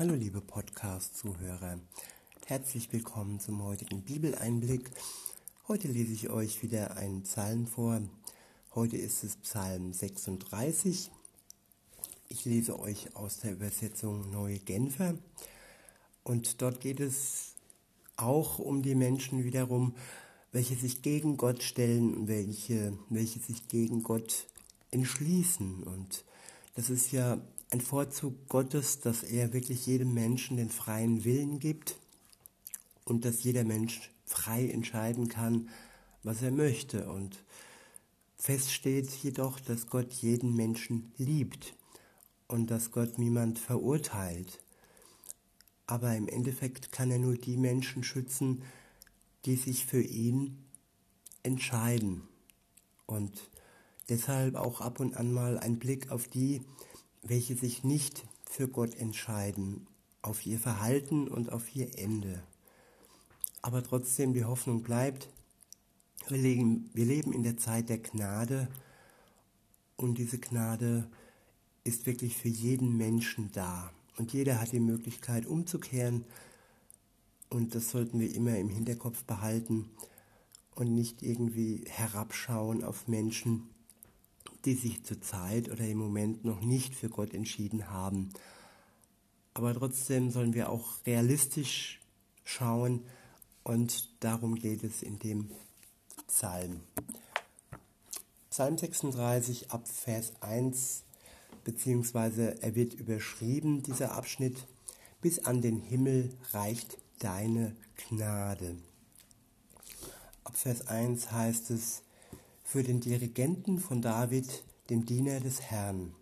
Hallo liebe Podcast-Zuhörer, herzlich willkommen zum heutigen Bibeleinblick. Heute lese ich euch wieder einen Psalm vor. Heute ist es Psalm 36. Ich lese euch aus der Übersetzung Neue Genfer und dort geht es auch um die Menschen wiederum, welche sich gegen Gott stellen welche, welche sich gegen Gott entschließen. Und das ist ja ein Vorzug Gottes, dass er wirklich jedem Menschen den freien Willen gibt und dass jeder Mensch frei entscheiden kann, was er möchte. Und fest steht jedoch, dass Gott jeden Menschen liebt und dass Gott niemand verurteilt. Aber im Endeffekt kann er nur die Menschen schützen, die sich für ihn entscheiden. Und deshalb auch ab und an mal ein Blick auf die, welche sich nicht für Gott entscheiden, auf ihr Verhalten und auf ihr Ende. Aber trotzdem die Hoffnung bleibt, wir leben, wir leben in der Zeit der Gnade und diese Gnade ist wirklich für jeden Menschen da. Und jeder hat die Möglichkeit umzukehren und das sollten wir immer im Hinterkopf behalten und nicht irgendwie herabschauen auf Menschen, die sich zurzeit oder im Moment noch nicht für Gott entschieden haben. Aber trotzdem sollen wir auch realistisch schauen und darum geht es in dem Psalm. Psalm 36 ab Vers 1, beziehungsweise er wird überschrieben, dieser Abschnitt, bis an den Himmel reicht deine Gnade. Ab Vers 1 heißt es, für den Dirigenten von David, dem Diener des Herrn.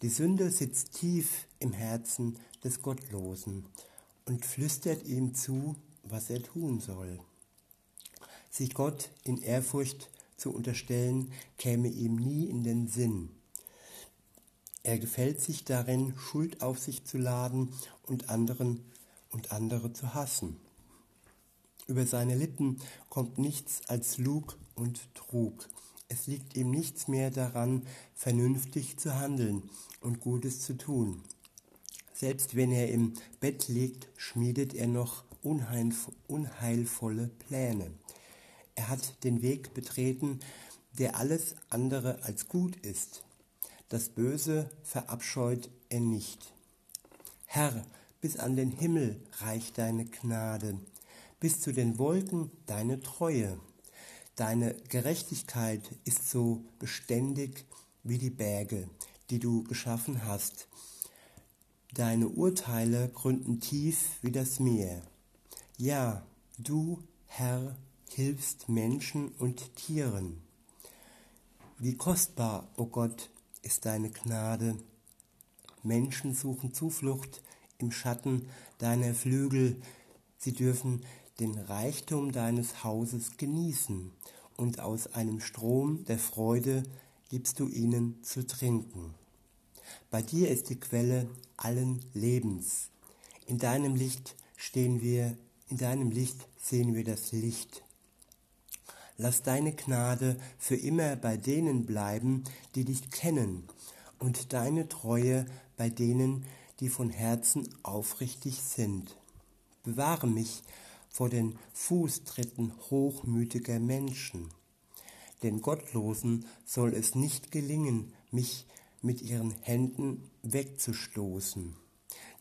Die Sünde sitzt tief im Herzen des Gottlosen und flüstert ihm zu, was er tun soll. Sich Gott in Ehrfurcht zu unterstellen, käme ihm nie in den Sinn. Er gefällt sich darin, Schuld auf sich zu laden und anderen und andere zu hassen. Über seine Lippen kommt nichts als Lug und Trug. Es liegt ihm nichts mehr daran, vernünftig zu handeln und Gutes zu tun. Selbst wenn er im Bett liegt, schmiedet er noch unheilvolle Pläne. Er hat den Weg betreten, der alles andere als gut ist. Das Böse verabscheut er nicht. Herr, bis an den Himmel reicht deine Gnade bis zu den Wolken deine Treue. Deine Gerechtigkeit ist so beständig wie die Berge, die du geschaffen hast. Deine Urteile gründen tief wie das Meer. Ja, du, Herr, hilfst Menschen und Tieren. Wie kostbar, o oh Gott, ist deine Gnade. Menschen suchen Zuflucht im Schatten deiner Flügel. Sie dürfen den Reichtum deines Hauses genießen, und aus einem Strom der Freude gibst du ihnen zu trinken. Bei dir ist die Quelle allen Lebens. In deinem Licht stehen wir, in deinem Licht sehen wir das Licht. Lass deine Gnade für immer bei denen bleiben, die dich kennen, und deine Treue bei denen, die von Herzen aufrichtig sind. Bewahre mich vor den Fußtritten hochmütiger Menschen. Den Gottlosen soll es nicht gelingen, mich mit ihren Händen wegzustoßen.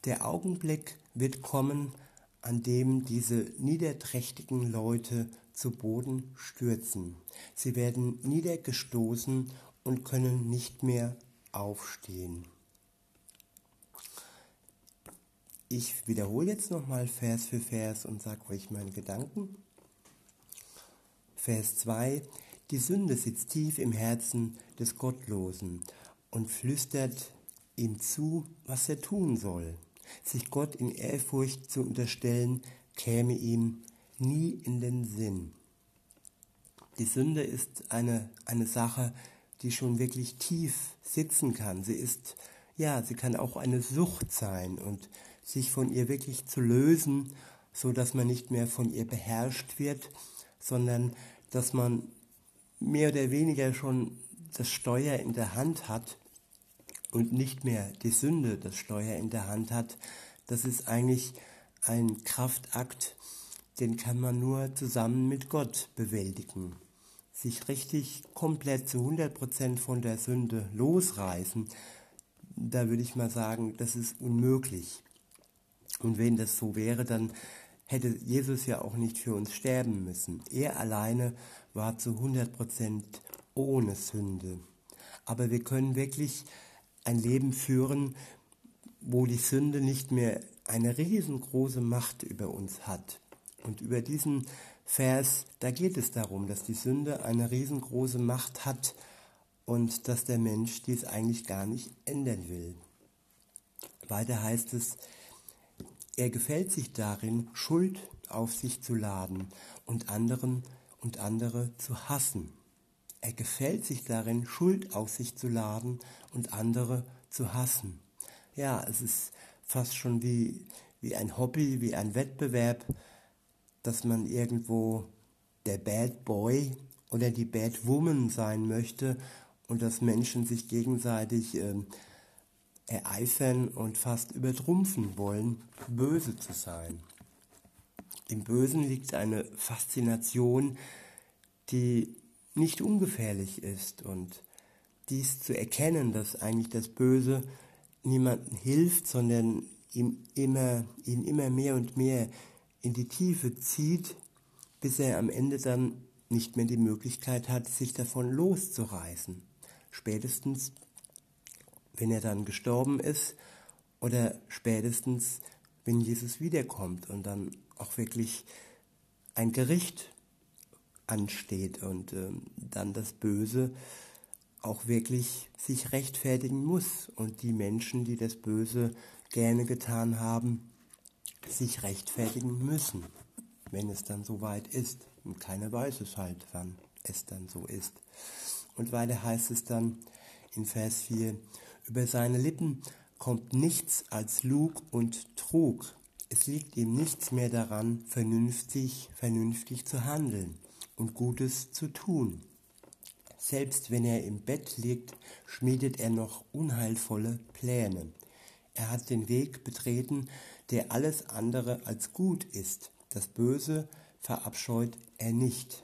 Der Augenblick wird kommen, an dem diese niederträchtigen Leute zu Boden stürzen. Sie werden niedergestoßen und können nicht mehr aufstehen. Ich wiederhole jetzt nochmal Vers für Vers und sage euch meine Gedanken. Vers 2. Die Sünde sitzt tief im Herzen des Gottlosen und flüstert ihm zu, was er tun soll. Sich Gott in Ehrfurcht zu unterstellen, käme ihm nie in den Sinn. Die Sünde ist eine, eine Sache, die schon wirklich tief sitzen kann. Sie ist, ja, sie kann auch eine Sucht sein und sich von ihr wirklich zu lösen, so dass man nicht mehr von ihr beherrscht wird, sondern dass man mehr oder weniger schon das Steuer in der Hand hat und nicht mehr die Sünde das Steuer in der Hand hat, das ist eigentlich ein Kraftakt, den kann man nur zusammen mit Gott bewältigen. Sich richtig komplett zu 100% von der Sünde losreißen, da würde ich mal sagen, das ist unmöglich. Und wenn das so wäre, dann hätte Jesus ja auch nicht für uns sterben müssen. Er alleine war zu 100% ohne Sünde. Aber wir können wirklich ein Leben führen, wo die Sünde nicht mehr eine riesengroße Macht über uns hat. Und über diesen Vers, da geht es darum, dass die Sünde eine riesengroße Macht hat und dass der Mensch dies eigentlich gar nicht ändern will. Weiter heißt es, er gefällt sich darin, Schuld auf sich zu laden und anderen und andere zu hassen. Er gefällt sich darin, Schuld auf sich zu laden und andere zu hassen. Ja, es ist fast schon wie, wie ein Hobby, wie ein Wettbewerb, dass man irgendwo der Bad Boy oder die Bad Woman sein möchte und dass Menschen sich gegenseitig äh, ereifern und fast übertrumpfen wollen, böse zu sein. Im Bösen liegt eine Faszination, die nicht ungefährlich ist und dies zu erkennen, dass eigentlich das Böse niemandem hilft, sondern ihm immer, ihn immer mehr und mehr in die Tiefe zieht, bis er am Ende dann nicht mehr die Möglichkeit hat, sich davon loszureißen. Spätestens, wenn er dann gestorben ist oder spätestens, wenn Jesus wiederkommt und dann auch wirklich ein Gericht ansteht und äh, dann das Böse auch wirklich sich rechtfertigen muss und die Menschen, die das Böse gerne getan haben, sich rechtfertigen müssen, wenn es dann soweit ist. Und keiner weiß es halt, wann es dann so ist. Und weiter heißt es dann in Vers 4, über seine Lippen kommt nichts als Lug und Trug. Es liegt ihm nichts mehr daran, vernünftig, vernünftig zu handeln und Gutes zu tun. Selbst wenn er im Bett liegt, schmiedet er noch unheilvolle Pläne. Er hat den Weg betreten, der alles andere als gut ist. Das Böse verabscheut er nicht.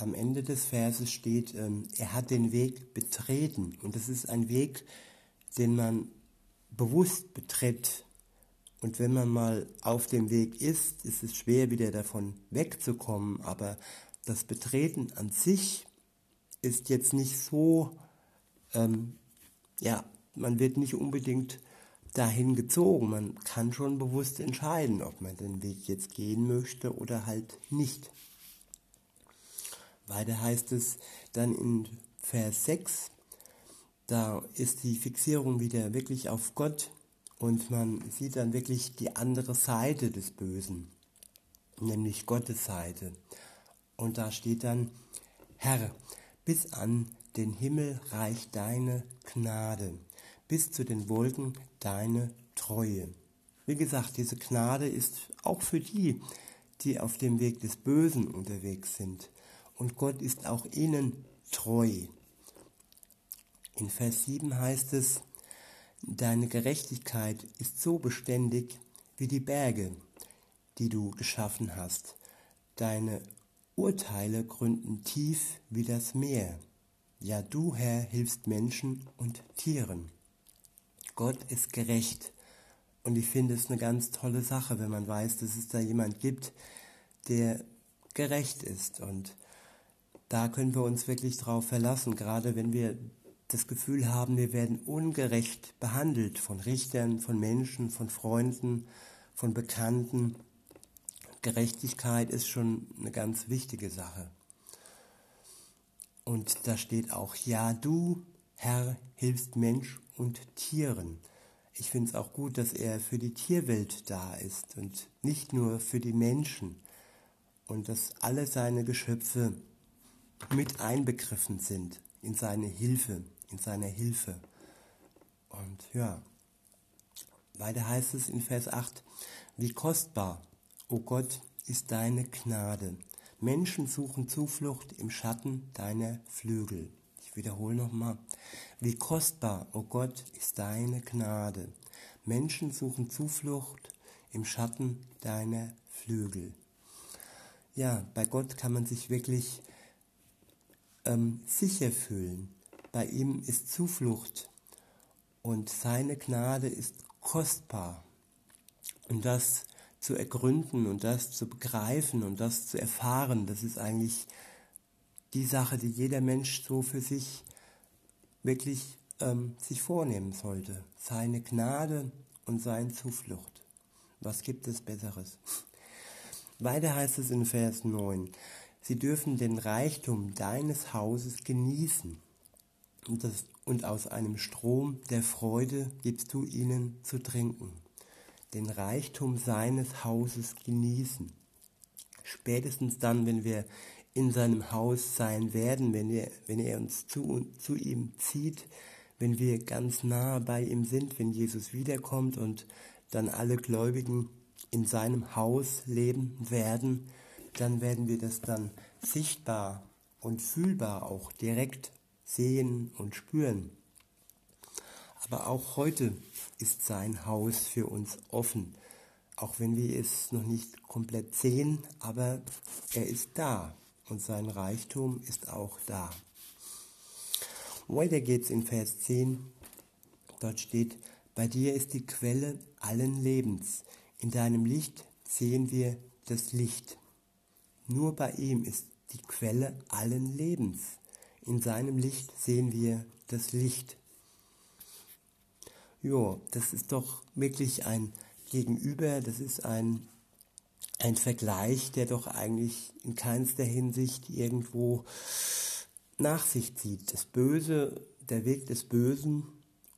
Am Ende des Verses steht, ähm, er hat den Weg betreten. Und das ist ein Weg, den man bewusst betritt. Und wenn man mal auf dem Weg ist, ist es schwer, wieder davon wegzukommen. Aber das Betreten an sich ist jetzt nicht so, ähm, ja, man wird nicht unbedingt dahin gezogen. Man kann schon bewusst entscheiden, ob man den Weg jetzt gehen möchte oder halt nicht. Weiter heißt es dann in Vers 6, da ist die Fixierung wieder wirklich auf Gott und man sieht dann wirklich die andere Seite des Bösen, nämlich Gottes Seite. Und da steht dann, Herr, bis an den Himmel reicht deine Gnade, bis zu den Wolken deine Treue. Wie gesagt, diese Gnade ist auch für die, die auf dem Weg des Bösen unterwegs sind. Und Gott ist auch ihnen treu. In Vers 7 heißt es, Deine Gerechtigkeit ist so beständig wie die Berge, die du geschaffen hast. Deine Urteile gründen tief wie das Meer. Ja, du, Herr, hilfst Menschen und Tieren. Gott ist gerecht. Und ich finde es eine ganz tolle Sache, wenn man weiß, dass es da jemand gibt, der gerecht ist. Und da können wir uns wirklich drauf verlassen, gerade wenn wir das Gefühl haben, wir werden ungerecht behandelt von Richtern, von Menschen, von Freunden, von Bekannten. Gerechtigkeit ist schon eine ganz wichtige Sache. Und da steht auch, ja, du, Herr, hilfst Mensch und Tieren. Ich finde es auch gut, dass er für die Tierwelt da ist und nicht nur für die Menschen. Und dass alle seine Geschöpfe mit einbegriffen sind in seine Hilfe in seiner Hilfe. Und ja, weiter heißt es in Vers 8, wie kostbar, o oh Gott, ist deine Gnade. Menschen suchen Zuflucht im Schatten deiner Flügel. Ich wiederhole nochmal. Wie kostbar, o oh Gott, ist deine Gnade. Menschen suchen Zuflucht im Schatten deiner Flügel. Ja, bei Gott kann man sich wirklich ähm, sicher fühlen. Bei ihm ist Zuflucht und seine Gnade ist kostbar. Und das zu ergründen und das zu begreifen und das zu erfahren, das ist eigentlich die Sache, die jeder Mensch so für sich wirklich ähm, sich vornehmen sollte. Seine Gnade und seine Zuflucht. Was gibt es Besseres? Weiter heißt es in Vers 9, sie dürfen den Reichtum deines Hauses genießen und, das, und aus einem Strom der Freude gibst du ihnen zu trinken. Den Reichtum seines Hauses genießen. Spätestens dann, wenn wir in seinem Haus sein werden, wenn, wir, wenn er uns zu, zu ihm zieht, wenn wir ganz nah bei ihm sind, wenn Jesus wiederkommt und dann alle Gläubigen in seinem Haus leben werden, dann werden wir das dann sichtbar und fühlbar auch direkt sehen und spüren. Aber auch heute ist sein Haus für uns offen, auch wenn wir es noch nicht komplett sehen, aber er ist da und sein Reichtum ist auch da. Weiter geht's in Vers 10. Dort steht, bei dir ist die Quelle allen Lebens. In deinem Licht sehen wir das Licht. Nur bei ihm ist die Quelle allen Lebens. In seinem Licht sehen wir das Licht. Jo, das ist doch wirklich ein Gegenüber, das ist ein, ein Vergleich, der doch eigentlich in keinster Hinsicht irgendwo nach sich zieht. Das Böse, der Weg des Bösen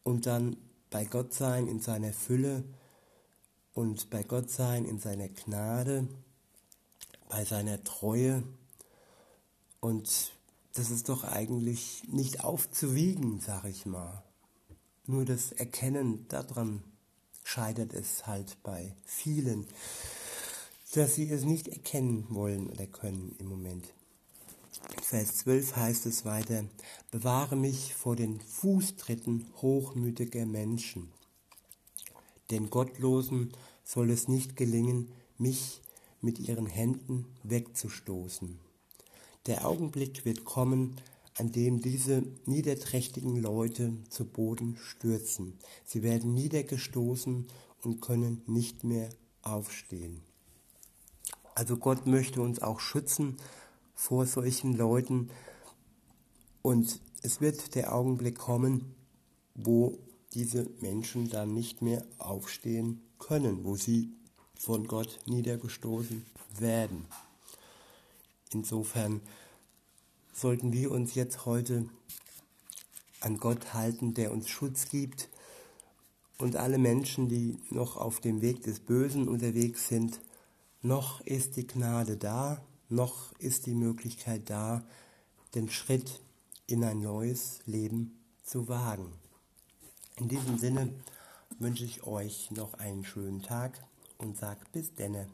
und dann bei Gott sein in seiner Fülle und bei Gott sein in seiner Gnade, bei seiner Treue. Und das ist doch eigentlich nicht aufzuwiegen, sag ich mal. Nur das Erkennen daran scheitert es halt bei vielen, dass sie es nicht erkennen wollen oder können im Moment. Vers 12 heißt es weiter, bewahre mich vor den Fußtritten hochmütiger Menschen. Den Gottlosen soll es nicht gelingen, mich mit ihren Händen wegzustoßen. Der Augenblick wird kommen, an dem diese niederträchtigen Leute zu Boden stürzen. Sie werden niedergestoßen und können nicht mehr aufstehen. Also Gott möchte uns auch schützen vor solchen Leuten. Und es wird der Augenblick kommen, wo diese Menschen dann nicht mehr aufstehen können, wo sie von Gott niedergestoßen werden. Insofern sollten wir uns jetzt heute an Gott halten, der uns Schutz gibt und alle Menschen, die noch auf dem Weg des Bösen unterwegs sind, noch ist die Gnade da, noch ist die Möglichkeit da, den Schritt in ein neues Leben zu wagen. In diesem Sinne wünsche ich euch noch einen schönen Tag und sage bis denne.